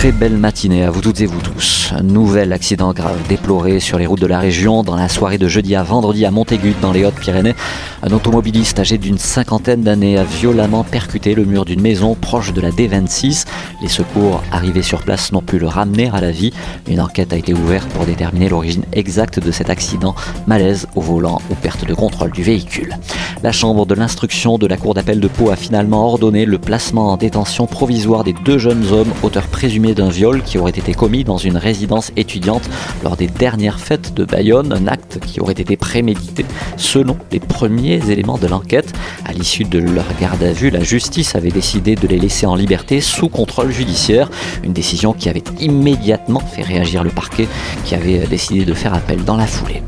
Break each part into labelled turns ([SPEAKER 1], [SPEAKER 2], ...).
[SPEAKER 1] Très belle matinée à vous toutes et vous tous. Nouvel accident grave déploré sur les routes de la région dans la soirée de jeudi à vendredi à Montaigut dans les Hautes-Pyrénées. Un automobiliste âgé d'une cinquantaine d'années a violemment percuté le mur d'une maison proche de la D26. Les secours arrivés sur place n'ont pu le ramener à la vie. Une enquête a été ouverte pour déterminer l'origine exacte de cet accident, malaise au volant ou perte de contrôle du véhicule. La chambre de l'instruction de la cour d'appel de Pau a finalement ordonné le placement en détention provisoire des deux jeunes hommes auteurs présumés d'un viol qui aurait été commis dans une résidence étudiante lors des dernières fêtes de Bayonne, un acte qui aurait été prémédité selon les premiers éléments de l'enquête. À l'issue de leur garde à vue, la justice avait décidé de les laisser en liberté sous contrôle judiciaire, une décision qui avait immédiatement fait réagir le parquet qui avait décidé de faire appel dans la foulée.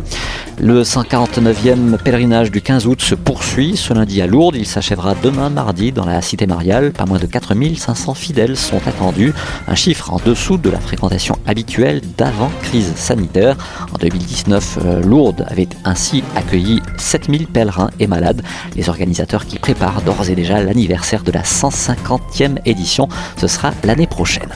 [SPEAKER 1] Le 149e pèlerinage du 15 août se poursuit ce lundi à Lourdes. Il s'achèvera demain mardi dans la cité mariale. Pas moins de 4500 fidèles sont attendus, un chiffre en dessous de la fréquentation habituelle d'avant crise sanitaire. En 2019, euh, Lourdes avait ainsi accueilli 7000 pèlerins et malades. Les organisateurs qui préparent d'ores et déjà l'anniversaire de la 150e édition, ce sera l'année prochaine.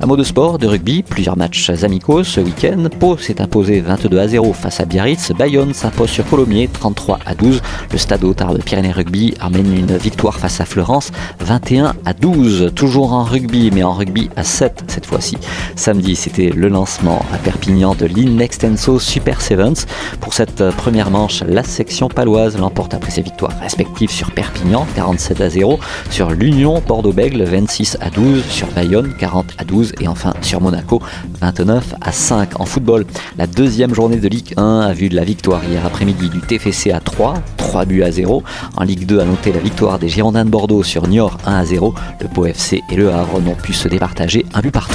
[SPEAKER 1] Un mot de sport, de rugby, plusieurs matchs amicaux ce week-end. Pau s'est imposé 22 à 0 face à Biarritz. Bayonne s'impose sur Colomiers 33 à 12. Le stade Otard de Pyrénées Rugby amène une victoire face à Florence 21 à 12. Toujours en rugby, mais en rugby à 7 cette fois-ci. Samedi, c'était le lancement à Perpignan de l'Inextenso Super Sevens. Pour cette première manche, la section paloise l'emporte après ses victoires respectives sur Perpignan 47 à 0, sur l'Union Bordeaux-Bègle 26 à 12, sur Bayonne 40 à 12 et enfin sur Monaco 29 à 5. En football, la deuxième journée de Ligue 1 a vu de la victoire victoire hier après-midi du TFC à 3, 3 buts à 0. En Ligue 2, à noter la victoire des Girondins de Bordeaux sur Niort 1 à 0. Le Pau FC et le Havre n'ont pu se départager un but partout.